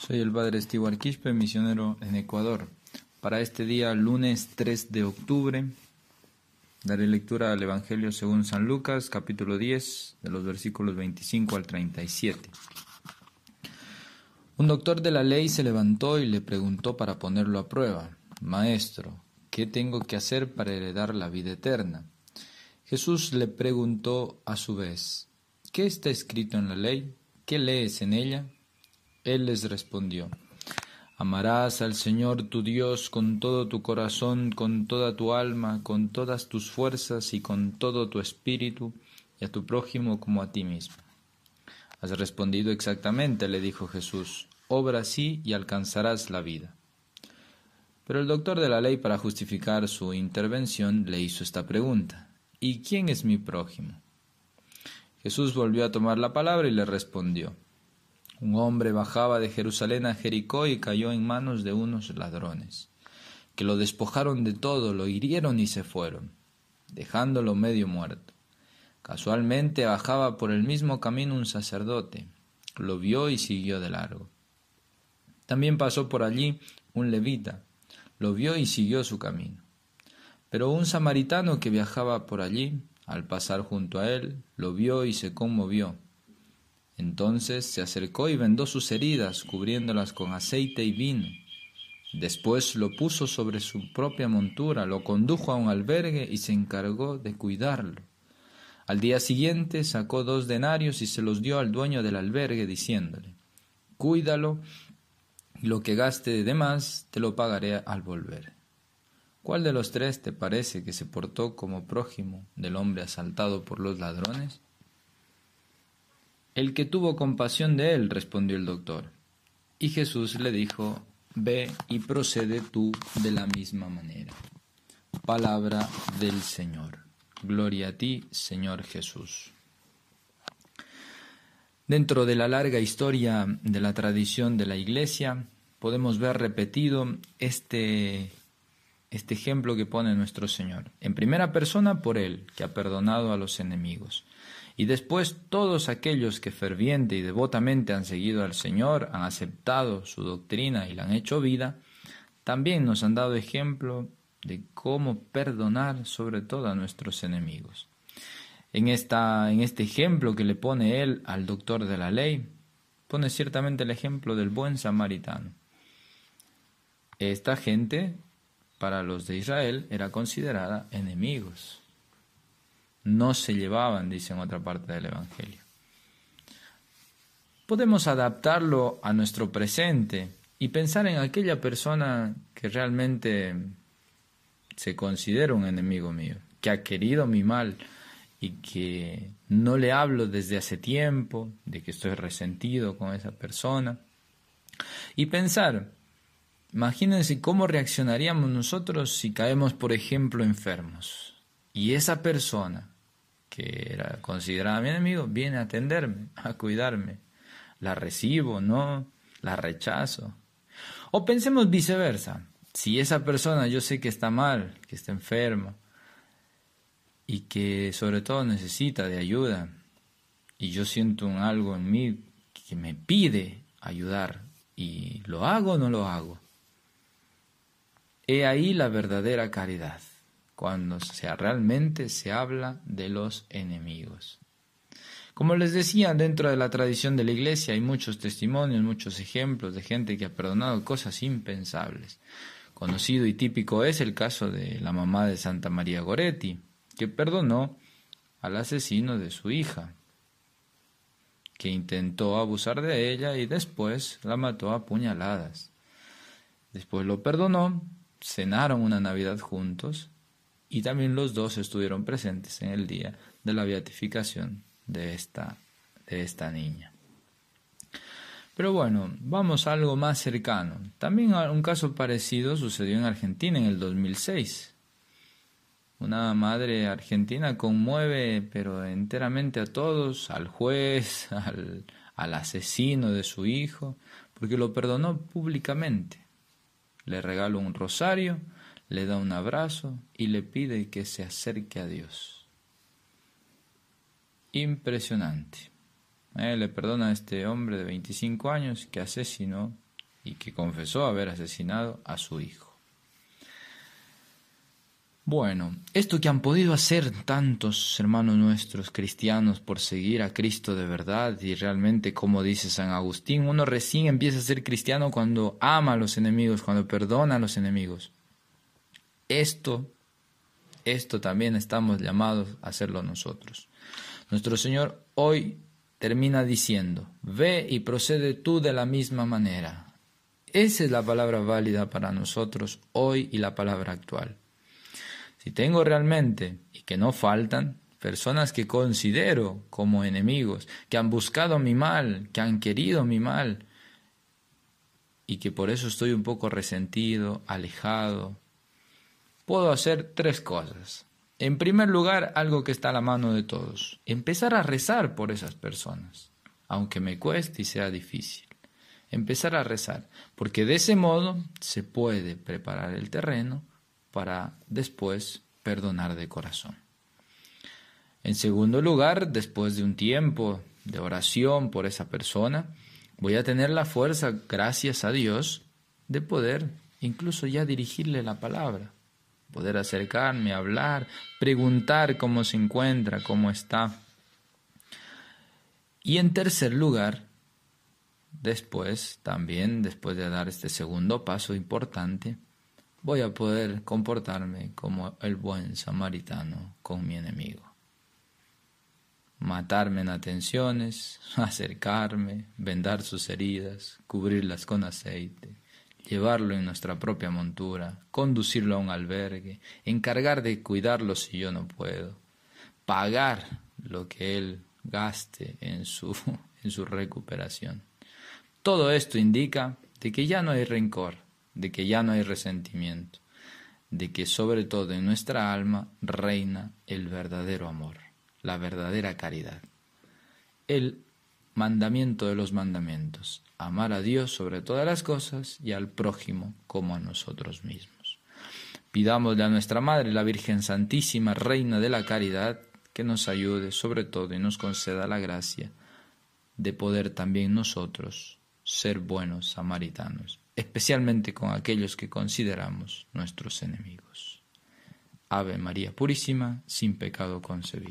Soy el padre Stewart Quispe, misionero en Ecuador. Para este día, lunes 3 de octubre, daré lectura al Evangelio según San Lucas, capítulo 10, de los versículos 25 al 37. Un doctor de la ley se levantó y le preguntó para ponerlo a prueba, Maestro, ¿qué tengo que hacer para heredar la vida eterna? Jesús le preguntó a su vez, ¿qué está escrito en la ley? ¿Qué lees en ella? Él les respondió, Amarás al Señor tu Dios con todo tu corazón, con toda tu alma, con todas tus fuerzas y con todo tu espíritu, y a tu prójimo como a ti mismo. Has respondido exactamente, le dijo Jesús, obra así y alcanzarás la vida. Pero el doctor de la ley, para justificar su intervención, le hizo esta pregunta, ¿Y quién es mi prójimo? Jesús volvió a tomar la palabra y le respondió, un hombre bajaba de Jerusalén a Jericó y cayó en manos de unos ladrones, que lo despojaron de todo, lo hirieron y se fueron, dejándolo medio muerto. Casualmente bajaba por el mismo camino un sacerdote, lo vio y siguió de largo. También pasó por allí un levita, lo vio y siguió su camino. Pero un samaritano que viajaba por allí, al pasar junto a él, lo vio y se conmovió entonces se acercó y vendó sus heridas, cubriéndolas con aceite y vino. Después lo puso sobre su propia montura, lo condujo a un albergue y se encargó de cuidarlo. Al día siguiente sacó dos denarios y se los dio al dueño del albergue, diciéndole Cuídalo, y lo que gaste de más te lo pagaré al volver. ¿Cuál de los tres te parece que se portó como prójimo del hombre asaltado por los ladrones? El que tuvo compasión de él, respondió el doctor. Y Jesús le dijo, Ve y procede tú de la misma manera. Palabra del Señor. Gloria a ti, Señor Jesús. Dentro de la larga historia de la tradición de la Iglesia, podemos ver repetido este, este ejemplo que pone nuestro Señor. En primera persona por Él, que ha perdonado a los enemigos. Y después todos aquellos que ferviente y devotamente han seguido al Señor, han aceptado su doctrina y la han hecho vida, también nos han dado ejemplo de cómo perdonar sobre todo a nuestros enemigos. En, esta, en este ejemplo que le pone él al doctor de la ley, pone ciertamente el ejemplo del buen samaritano. Esta gente, para los de Israel, era considerada enemigos no se llevaban, dice en otra parte del Evangelio. Podemos adaptarlo a nuestro presente y pensar en aquella persona que realmente se considera un enemigo mío, que ha querido mi mal y que no le hablo desde hace tiempo, de que estoy resentido con esa persona. Y pensar, imagínense cómo reaccionaríamos nosotros si caemos, por ejemplo, enfermos. Y esa persona que era considerada mi enemigo, viene a atenderme, a cuidarme. La recibo, no, la rechazo. O pensemos viceversa. Si esa persona yo sé que está mal, que está enferma y que sobre todo necesita de ayuda y yo siento un algo en mí que me pide ayudar y lo hago o no lo hago. He ahí la verdadera caridad cuando sea, realmente se habla de los enemigos. Como les decía, dentro de la tradición de la Iglesia hay muchos testimonios, muchos ejemplos de gente que ha perdonado cosas impensables. Conocido y típico es el caso de la mamá de Santa María Goretti, que perdonó al asesino de su hija, que intentó abusar de ella y después la mató a puñaladas. Después lo perdonó, cenaron una Navidad juntos y también los dos estuvieron presentes en el día de la beatificación de esta, de esta niña. Pero bueno, vamos a algo más cercano. También un caso parecido sucedió en Argentina en el 2006. Una madre argentina conmueve pero enteramente a todos, al juez, al, al asesino de su hijo, porque lo perdonó públicamente. Le regaló un rosario, le da un abrazo y le pide que se acerque a Dios. Impresionante. Eh, le perdona a este hombre de 25 años que asesinó y que confesó haber asesinado a su hijo. Bueno, esto que han podido hacer tantos hermanos nuestros cristianos por seguir a Cristo de verdad y realmente, como dice San Agustín, uno recién empieza a ser cristiano cuando ama a los enemigos, cuando perdona a los enemigos. Esto, esto también estamos llamados a hacerlo nosotros. Nuestro Señor hoy termina diciendo, ve y procede tú de la misma manera. Esa es la palabra válida para nosotros hoy y la palabra actual. Si tengo realmente, y que no faltan, personas que considero como enemigos, que han buscado mi mal, que han querido mi mal, y que por eso estoy un poco resentido, alejado, puedo hacer tres cosas. En primer lugar, algo que está a la mano de todos, empezar a rezar por esas personas, aunque me cueste y sea difícil. Empezar a rezar, porque de ese modo se puede preparar el terreno para después perdonar de corazón. En segundo lugar, después de un tiempo de oración por esa persona, voy a tener la fuerza, gracias a Dios, de poder incluso ya dirigirle la palabra, poder acercarme, hablar, preguntar cómo se encuentra, cómo está. Y en tercer lugar, después, también después de dar este segundo paso importante, voy a poder comportarme como el buen samaritano con mi enemigo. Matarme en atenciones, acercarme, vendar sus heridas, cubrirlas con aceite, llevarlo en nuestra propia montura, conducirlo a un albergue, encargar de cuidarlo si yo no puedo, pagar lo que él gaste en su, en su recuperación. Todo esto indica de que ya no hay rencor, de que ya no hay resentimiento, de que sobre todo en nuestra alma reina el verdadero amor, la verdadera caridad. El mandamiento de los mandamientos, amar a Dios sobre todas las cosas y al prójimo como a nosotros mismos. Pidámosle a nuestra Madre, la Virgen Santísima, Reina de la Caridad, que nos ayude sobre todo y nos conceda la gracia de poder también nosotros ser buenos samaritanos especialmente con aquellos que consideramos nuestros enemigos. Ave María Purísima, sin pecado concebido.